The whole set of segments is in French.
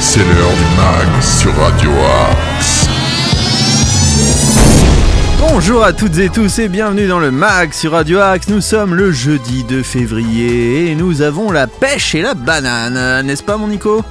C'est l'heure du mag sur Radio Axe. Bonjour à toutes et tous et bienvenue dans le MAG sur Radio Axe. Nous sommes le jeudi 2 février et nous avons la pêche et la banane, n'est-ce pas mon Nico?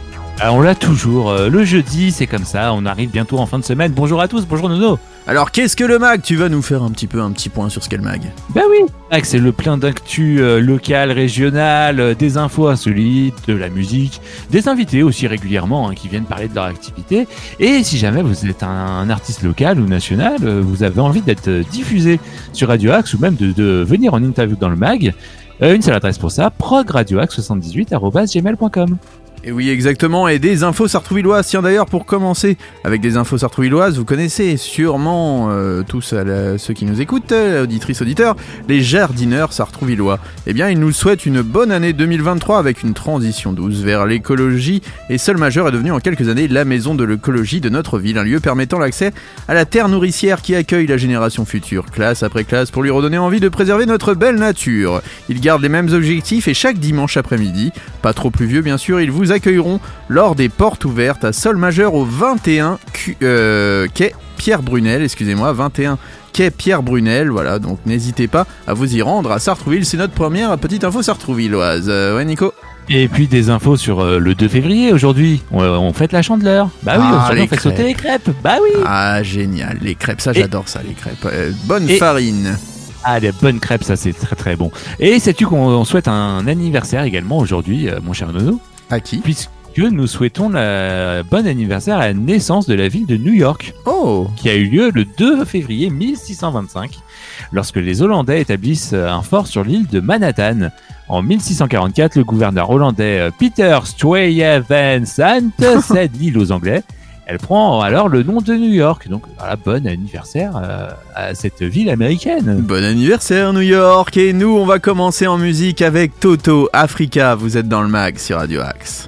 Ah, on l'a toujours. euh, Le jeudi, c'est comme ça. On arrive bientôt en fin de semaine. Bonjour à tous. Bonjour Nono. Alors qu'est-ce que le MAG? Tu vas nous faire un petit peu un petit point sur ce qu'est le MAG. Bah oui. Ah, c'est le plein d'actu euh, local, régional, euh, des infos insolites, de la musique, des invités aussi régulièrement hein, qui viennent parler de leur activité. Et si jamais vous êtes un, un artiste local ou national, euh, vous avez envie d'être diffusé sur Radio Axe ou même de, de venir en interview dans le MAG, une seule adresse pour ça, progradioaxe78@gmail.com. Et oui exactement, et des infos sartrouvilloises. Tiens d'ailleurs pour commencer avec des infos sartrouvilloises, vous connaissez sûrement euh, tous la- ceux qui nous écoutent, euh, auditrices, auditeurs, les jardineurs sartrouvillois. Eh bien ils nous souhaitent une bonne année 2023 avec une transition douce vers l'écologie et Seul Majeur est devenu en quelques années la maison de l'écologie de notre ville, un lieu permettant l'accès à la terre nourricière qui accueille la génération future, classe après classe, pour lui redonner envie de préserver notre belle nature. Ils gardent les mêmes objectifs et chaque dimanche après-midi, pas trop pluvieux bien sûr, ils vous accueilleront lors des portes ouvertes à Sol Majeur au 21 Q- euh, quai Pierre Brunel, excusez-moi, 21 quai Pierre Brunel, voilà, donc n'hésitez pas à vous y rendre à Sartrouville, c'est notre première petite info sartrouvilloise. Euh, ouais Nico Et puis des infos sur euh, le 2 février aujourd'hui. On, on fête la chandeleur. Bah oui, Ah, on fait crêpes. sauter les crêpes. Bah oui. Ah génial, les crêpes, ça j'adore ça, les crêpes. Euh, bonne Et- farine. Ah, les bonnes crêpes, ça c'est très très bon. Et sais-tu qu'on on souhaite un anniversaire également aujourd'hui, euh, mon cher Nono, À qui puisque nous souhaitons la bon anniversaire à la naissance de la ville de New York, Oh qui a eu lieu le 2 février 1625, lorsque les Hollandais établissent un fort sur l'île de Manhattan. En 1644, le gouverneur hollandais euh, Peter Stuyvesant cède l'île aux Anglais. Elle prend alors le nom de New York. Donc, voilà, bon anniversaire euh, à cette ville américaine. Bon anniversaire New York Et nous on va commencer en musique avec Toto Africa, vous êtes dans le mag sur Radio Axe.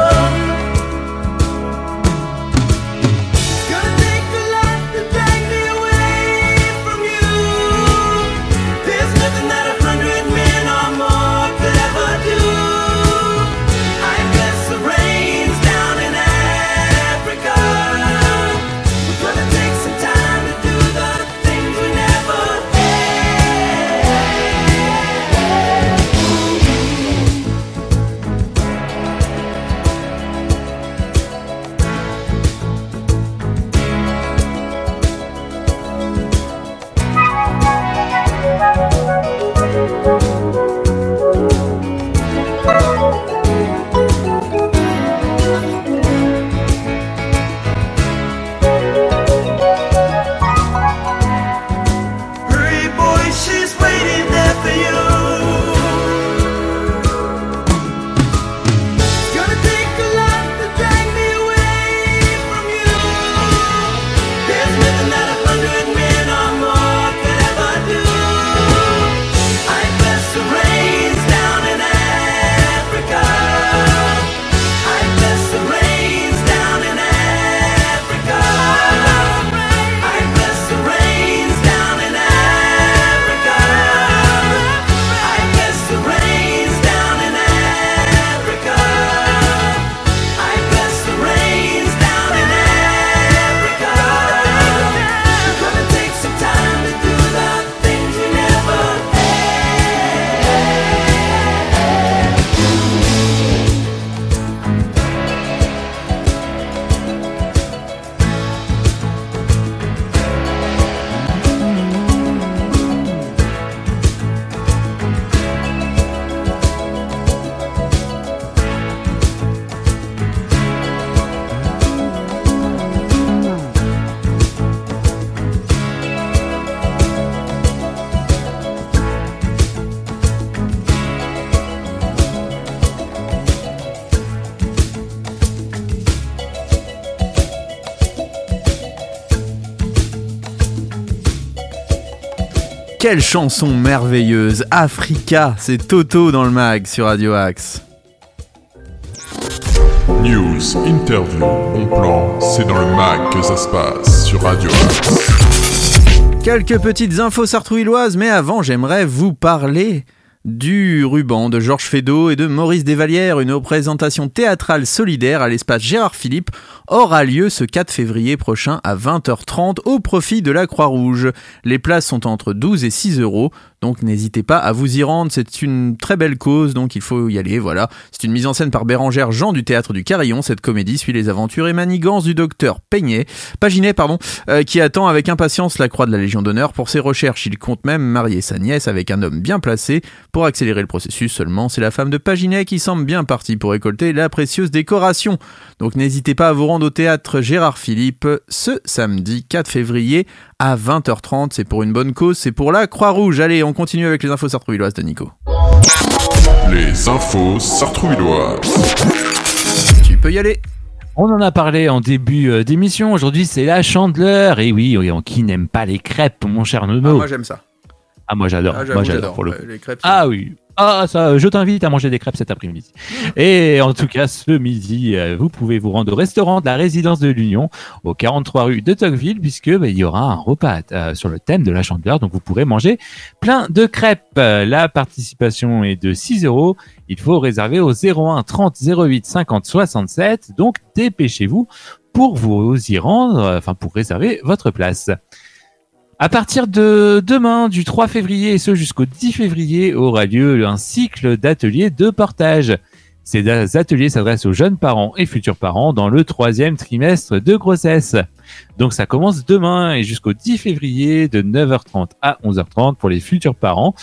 Quelle chanson merveilleuse Africa, c'est Toto dans le mag sur Radio Axe. News, interview, bon plan, c'est dans le mag que ça se passe sur Radio Axe. Quelques petites infos sartrouilloises, mais avant j'aimerais vous parler du ruban de Georges Feydeau et de Maurice Desvalières, une représentation théâtrale solidaire à l'espace Gérard Philippe aura lieu ce 4 février prochain à 20h30 au profit de la Croix-Rouge. Les places sont entre 12 et 6 euros, donc n'hésitez pas à vous y rendre, c'est une très belle cause, donc il faut y aller, voilà. C'est une mise en scène par Bérangère Jean du Théâtre du Carillon, cette comédie suit les aventures et manigances du docteur Peignet, Paginet, pardon, euh, qui attend avec impatience la croix de la Légion d'honneur pour ses recherches. Il compte même marier sa nièce avec un homme bien placé pour accélérer le processus seulement. C'est la femme de Paginet qui semble bien partie pour récolter la précieuse décoration. Donc n'hésitez pas à vous rendre au théâtre Gérard Philippe ce samedi 4 février à 20h30. C'est pour une bonne cause, c'est pour la Croix-Rouge. Allez, on continue avec les infos sartrouilloises de Nico. Les infos sartrouilloises. Tu peux y aller. On en a parlé en début euh, d'émission. Aujourd'hui, c'est la chandeleur. Et oui, oui, qui n'aime pas les crêpes, mon cher Ah, Nono moi j'aime ça. Ah, moi j'adore. Ah, moi j'adore j'adore. pour le Euh, Les crêpes. Ah oui. Ah ça, je t'invite à manger des crêpes cet après-midi. Et en tout cas, ce midi, euh, vous pouvez vous rendre au restaurant de la résidence de l'Union, au 43 rue de Tocqueville, puisque bah, il y aura un repas euh, sur le thème de la chandeleur, donc vous pourrez manger plein de crêpes. La participation est de 6 euros. Il faut réserver au 01 30 08 50 67. Donc dépêchez-vous pour vous y rendre, enfin pour réserver votre place. À partir de demain, du 3 février et ce jusqu'au 10 février, aura lieu un cycle d'ateliers de portage. Ces ateliers s'adressent aux jeunes parents et futurs parents dans le troisième trimestre de grossesse. Donc ça commence demain et jusqu'au 10 février de 9h30 à 11h30 pour les futurs parents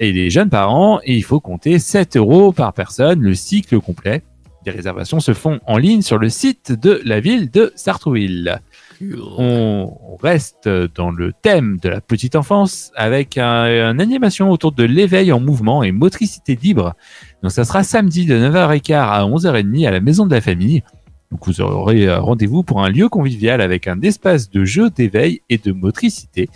et les jeunes parents. Et il faut compter 7 euros par personne, le cycle complet. Les réservations se font en ligne sur le site de la ville de Sartrouville on reste dans le thème de la petite enfance avec un, une animation autour de l'éveil en mouvement et motricité libre. Donc ça sera samedi de 9h15 à 11h30 à la maison de la famille. Donc vous aurez euh, rendez-vous pour un lieu convivial avec un espace de jeu d'éveil et de motricité.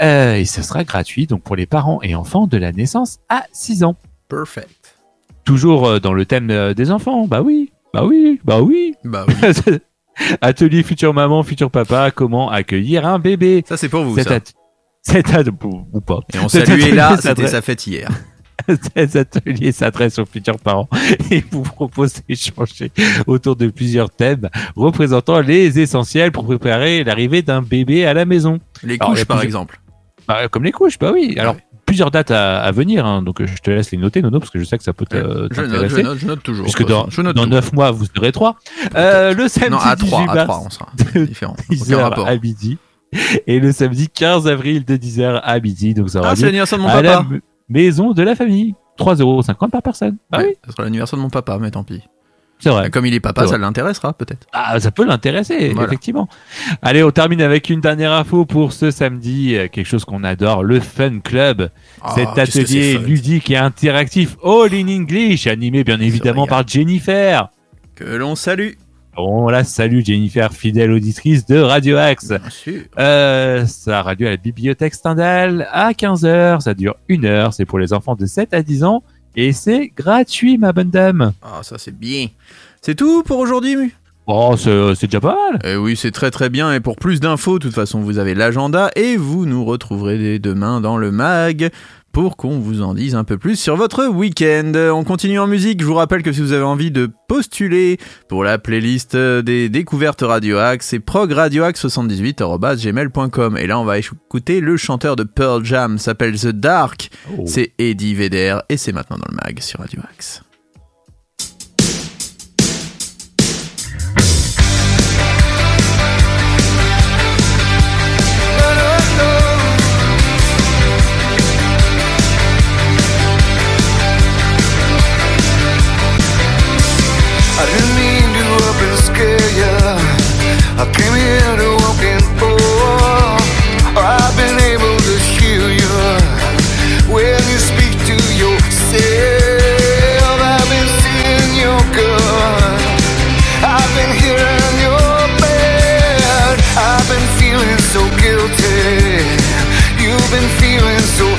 Euh, et ce sera gratuit donc pour les parents et enfants de la naissance à 6 ans. Perfect. Toujours euh, dans le thème des enfants. Bah oui, bah oui, bah oui. Bah oui. Atelier future maman, futur papa, comment accueillir un bébé. Ça c'est pour vous Cet, ça. at- cet at- ou pas. Et on cet salue là, c'était sa fête hier. Cet atelier s'adresse aux futurs parents et vous propose d'échanger autour de plusieurs thèmes représentant les essentiels pour préparer l'arrivée d'un bébé à la maison. Les Alors, couches par exemple. Bah, comme les couches, bah oui. Alors, Ouais. Plusieurs dates à, à venir, hein, donc euh, je te laisse les noter, Nono, parce que je sais que ça peut te- je note, je t'intéresser. note, je note toujours. Puisque dans, je note dans tout. 9 mois, vous serez 3. Euh, le samedi Non, à 18 3, à mars, 3, on sera différent. 10h Aucun rapport. à midi. Et le samedi 15 avril de 10h à midi. Donc ça aura Ah, c'est l'anniversaire de mon à la papa. m- maison de la famille. 3,50€ par personne. Ah Ouais, oui, Ce sera l'anniversaire de mon papa, mais tant pis. C'est vrai. Comme il est papa, ça l'intéressera peut-être. Ah, ça peut l'intéresser, Voilà. effectivement. Allez, on termine avec une dernière info pour ce samedi. euh, Quelque chose qu'on adore, le Fun Club. Ah, Cet atelier ludique et interactif All in English, animé bien évidemment par Jennifer. Que l'on salue. On la salue, Jennifer, fidèle auditrice de Radio Axe. Bien sûr. Euh, lieu à la bibliothèque Stendhal à 15h. Ça dure une heure. C'est pour les enfants de 7 à 10 ans. Et c'est gratuit, ma bonne dame. Ah, ça c'est bien. C'est tout pour aujourd'hui, Mu? Oh, c'est c'est déjà pas mal. Eh oui, c'est très très bien. Et pour plus d'infos, de toute façon, vous avez l'agenda et vous nous retrouverez dès demain dans le mag pour qu'on vous en dise un peu plus sur votre week-end. On continue en musique. Je vous rappelle que si vous avez envie de postuler pour la playlist des découvertes Radio Axe, c'est progradioaxe78.gmail.com. Et là, on va écouter le chanteur de Pearl Jam, s'appelle The Dark. Oh. C'est Eddie Vedder et c'est maintenant dans le mag sur Radio Axe. I didn't mean to scare. I came here to walk in for. I've been able to hear when you speak to yourself. I've been seeing your gun. I've been hearing your bed. I've been feeling so guilty. You've been feeling so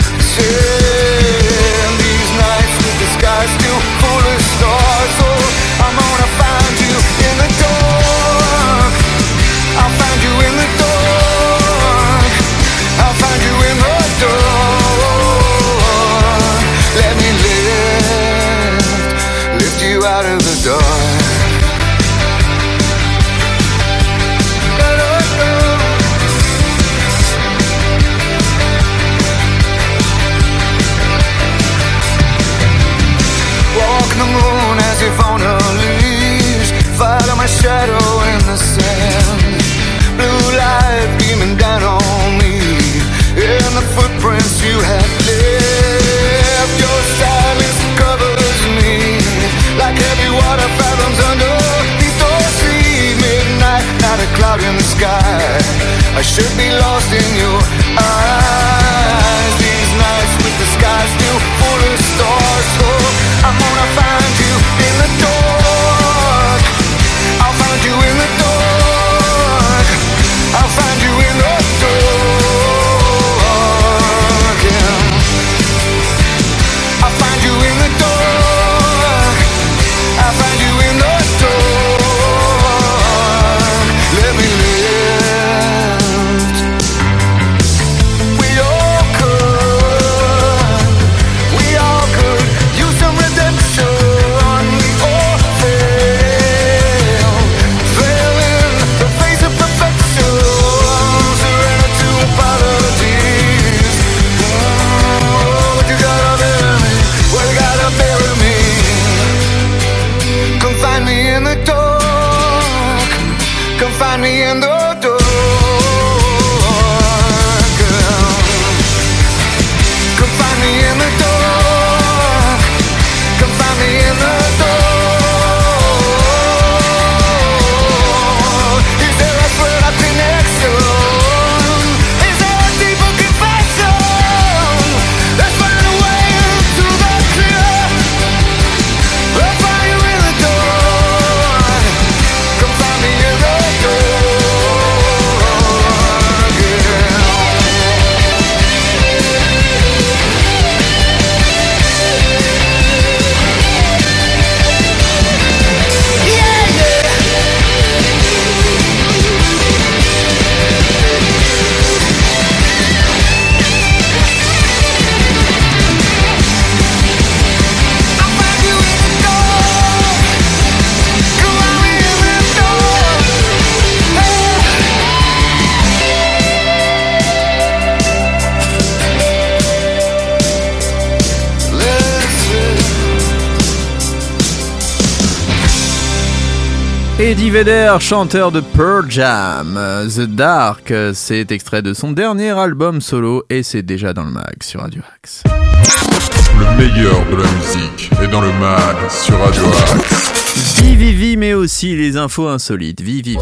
Eddie Vedder, chanteur de Pearl Jam. The Dark, c'est extrait de son dernier album solo et c'est déjà dans le mag sur Radio Axe. Le meilleur de la musique est dans le mag sur Radio Axe. Vivivi, mais aussi les infos insolites. Vivivi.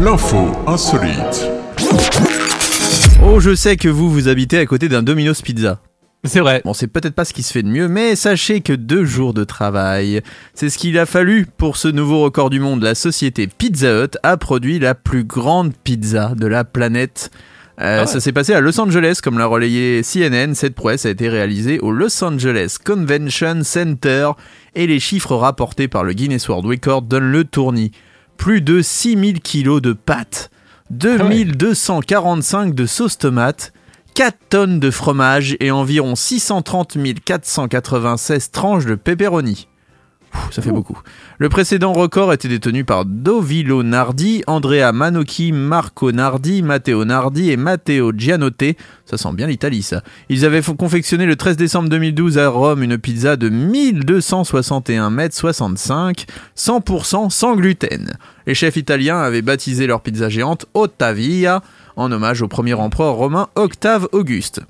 L'info insolite. Oh, je sais que vous, vous habitez à côté d'un Domino's Pizza. C'est vrai. Bon, c'est peut-être pas ce qui se fait de mieux, mais sachez que deux jours de travail, c'est ce qu'il a fallu pour ce nouveau record du monde. La société Pizza Hut a produit la plus grande pizza de la planète. Euh, Ah ouais. Ça s'est passé à Los Angeles, comme l'a relayé CNN. Cette prouesse a été réalisée au Los Angeles Convention Center et les chiffres rapportés par le Guinness World Record donnent le tournis. Plus de 6000 kilos de pâtes, 2245 de sauce tomate, 4 tonnes de fromage et environ 630 496 tranches de pepperoni. Ouh, ça fait beaucoup. Le précédent record était détenu par Dovilo Nardi, Andrea Manocchi, Marco Nardi, Matteo Nardi et Matteo Gianotte. Ça sent bien l'Italie, ça. Ils avaient confectionné le 13 décembre 2012 à Rome une pizza de 1261 mètres 65, 100% sans gluten. Les chefs italiens avaient baptisé leur pizza géante Ottavia en hommage au premier empereur romain Octave Auguste.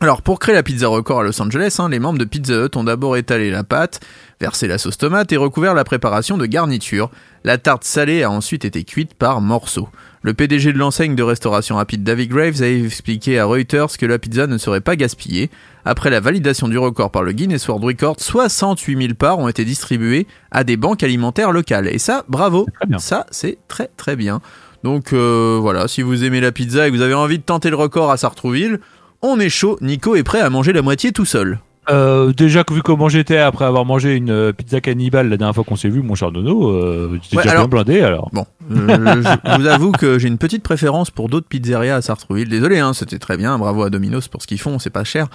Alors pour créer la pizza record à Los Angeles, hein, les membres de Pizza Hut ont d'abord étalé la pâte, versé la sauce tomate et recouvert la préparation de garniture. La tarte salée a ensuite été cuite par morceaux. Le PDG de l'enseigne de restauration rapide David Graves a expliqué à Reuters que la pizza ne serait pas gaspillée. Après la validation du record par le Guinness World Record, 68 000 parts ont été distribuées à des banques alimentaires locales. Et ça, bravo, ça c'est très très bien. Donc euh, voilà, si vous aimez la pizza et que vous avez envie de tenter le record à Sartrouville, on est chaud. Nico est prêt à manger la moitié tout seul. Euh, déjà que vu comment j'étais après avoir mangé une euh, pizza cannibale la dernière fois qu'on s'est vu, mon cher Nono, euh, j'étais Ouais, déjà alors- bien blindé alors. Bon, euh, je vous avoue que j'ai une petite préférence pour d'autres pizzerias à Sartrouville. Désolé, hein, c'était très bien. Bravo à Domino's pour ce qu'ils font, c'est pas cher.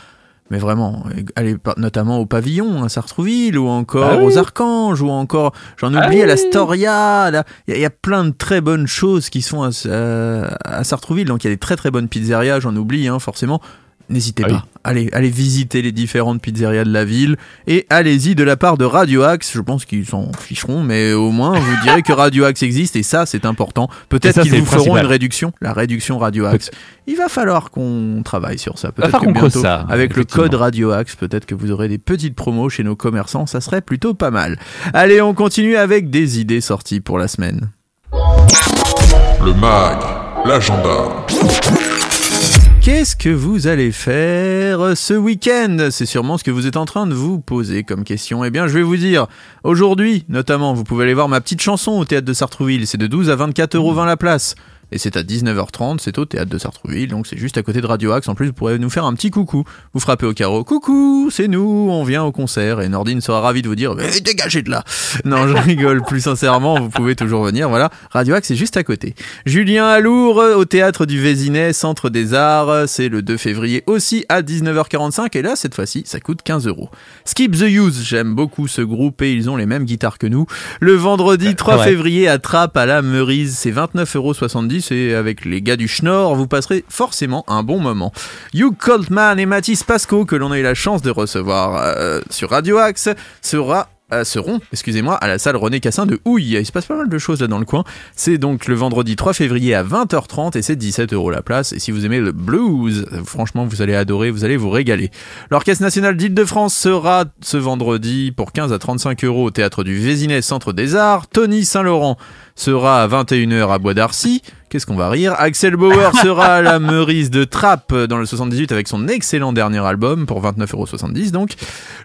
Mais vraiment, allez par- notamment au pavillon à Sartrouville ou encore Ah oui. aux Archanges ou encore, j'en Ah oublie, à la. Storia. là. Il y, a- il y a plein de très bonnes choses qui sont à, euh, à Sartrouville. Donc il y a des très très bonnes pizzerias, j'en oublie hein, forcément. N'hésitez Ah pas. oui. Allez, allez visiter les différentes pizzerias de la ville et allez-y de la part de Radio Axe. Je pense qu'ils s'en ficheront, mais au moins vous direz que Radio Axe existe et ça c'est important. Peut-être qu'ils vous feront une réduction, la réduction Radio Axe. Il va falloir qu'on travaille sur ça. Peut-être falloir que bientôt, ça, avec le code Radio Axe, peut-être que vous aurez des petites promos chez nos commerçants. Ça serait plutôt pas mal. Allez, on continue avec des idées sorties pour la semaine. Le mag, l'agenda. Qu'est-ce que vous allez faire ce week-end? C'est sûrement ce que vous êtes en train de vous poser comme question. Eh bien, je vais vous dire, aujourd'hui, notamment, vous pouvez aller voir ma petite chanson au théâtre de Sartrouville. C'est de 12 à 24 euros la place. Et c'est à 19h30, c'est au théâtre de Sartrouville, donc c'est juste à côté de Radio Axe. En plus, vous pourrez nous faire un petit coucou. Vous frappez au carreau, coucou, c'est nous, on vient au concert. Et Nordine sera ravi de vous dire, mais dégagez de là. Non, je rigole, plus sincèrement, vous pouvez toujours venir. Voilà, Radio Axe, c'est juste à côté. Julien Alour au théâtre du Vésinet, Centre des Arts. C'est le 2 février aussi à 19h45. Et là, cette fois-ci, ça coûte 15 euros. Skip the Use, j'aime beaucoup ce groupe et ils ont les mêmes guitares que nous. Le vendredi 3 ouais. février à Trappes à la Meurise, c'est 29,70 euros et avec les gars du Schnorr, vous passerez forcément un bon moment. Hugh Coltman et Mathis Pasco, que l'on a eu la chance de recevoir euh, sur Radio Axe, sera euh, seront, excusez-moi, à la salle René Cassin de Houille. Il se passe pas mal de choses là dans le coin. C'est donc le vendredi 3 février à 20h30 et c'est 17 euros la place. Et si vous aimez le blues, franchement, vous allez adorer, vous allez vous régaler. L'Orchestre National d'Île-de-France sera ce vendredi pour 15 à 35 euros au Théâtre du Vésinet Centre des Arts. Tony Saint-Laurent sera à 21h à Bois d'Arcy. Qu'est-ce qu'on va rire? Axel Bauer sera à la Meurise de Trappes dans le 78 avec son excellent dernier album pour 29,70€ donc.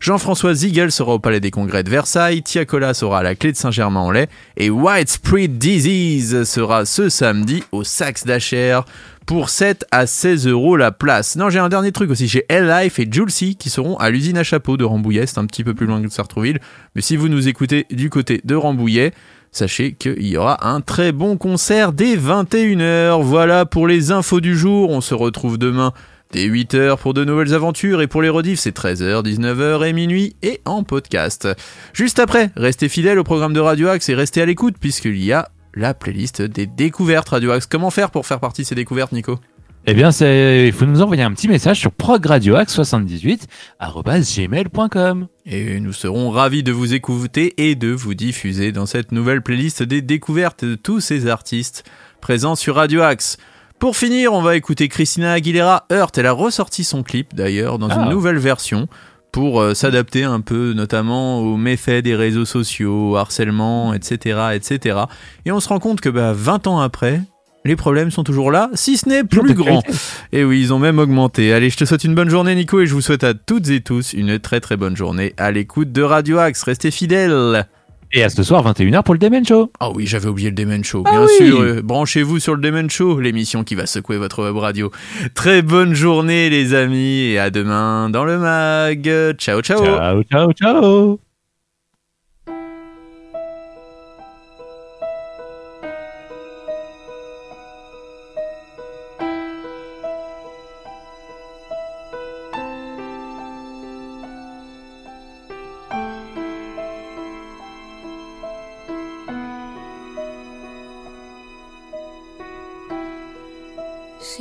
Jean-François Ziegel sera au Palais des Congrès de Versailles. Tiakola sera à la Clé de Saint-Germain-en-Laye. Et Widespread Disease sera ce samedi au Saxe d'Acher pour 7 à 16 euros la place. Non, j'ai un dernier truc aussi. J'ai L-Life et Julesy qui seront à l'usine à chapeau de Rambouillet. C'est un petit peu plus loin que Sartrouville. Mais si vous nous écoutez du côté de Rambouillet, sachez qu'il y aura un très bon concert dès 21h. Voilà pour les infos du jour. On se retrouve demain dès 8h pour de nouvelles aventures. Et pour les rediffs, c'est 13h, 19h et minuit et en podcast. Juste après, restez fidèles au programme de Radio Axe et restez à l'écoute puisqu'il y a la playlist des découvertes Radio Axe. Comment faire pour faire partie de ces découvertes, Nico? Eh bien, c'est, il faut nous envoyer un petit message sur progradioax78@gmail.com. Et nous serons ravis de vous écouter et de vous diffuser dans cette nouvelle playlist des découvertes de tous ces artistes présents sur Radio Axe. Pour finir, on va écouter Christina Aguilera Hurt. Elle a ressorti son clip d'ailleurs dans Ah. une nouvelle version pour euh, s'adapter un peu notamment aux méfaits des réseaux sociaux, au harcèlement, etc., etc. Et on se rend compte que bah, 20 ans après, les problèmes sont toujours là, si ce n'est plus grands. Et oui, ils ont même augmenté. Allez, je te souhaite une bonne journée, Nico, et je vous souhaite à toutes et tous une très très bonne journée à l'écoute de Radio Axe. Restez fidèles. Et à ce soir, 21h pour le Demen Show. Ah oui, j'avais oublié le Demen Show, Ah bien oui. sûr. euh, Branchez-vous sur le Demen Show, l'émission qui va secouer votre web radio. Très bonne journée, les amis, et à demain dans le mag. Ciao, ciao. Ciao, ciao, ciao.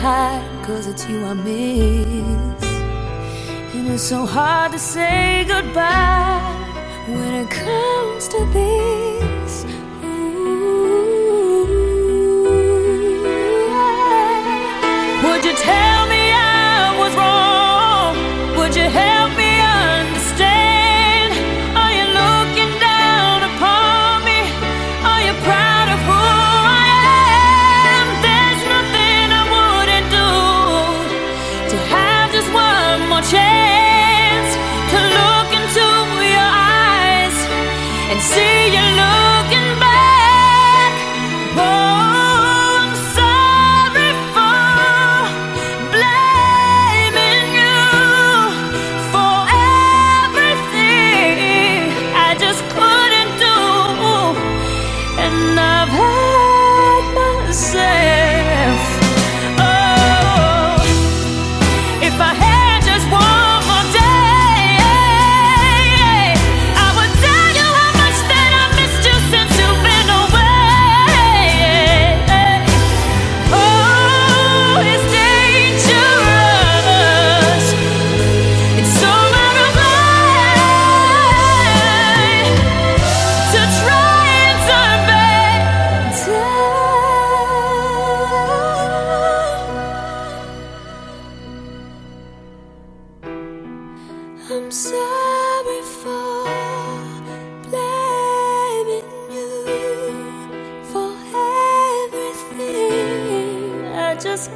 hide, cause it's you I miss. And it's so hard to say goodbye when it comes to this. Ooh. Would you tell me I was wrong? I'm sorry for blaming you for everything. I just